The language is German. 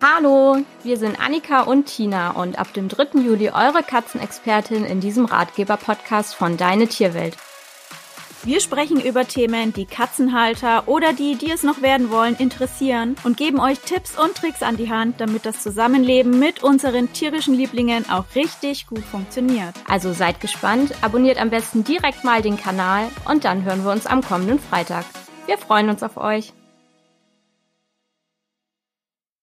Hallo, wir sind Annika und Tina und ab dem 3. Juli eure Katzenexpertin in diesem Ratgeber-Podcast von Deine Tierwelt. Wir sprechen über Themen, die Katzenhalter oder die, die es noch werden wollen, interessieren und geben euch Tipps und Tricks an die Hand, damit das Zusammenleben mit unseren tierischen Lieblingen auch richtig gut funktioniert. Also seid gespannt, abonniert am besten direkt mal den Kanal und dann hören wir uns am kommenden Freitag. Wir freuen uns auf euch.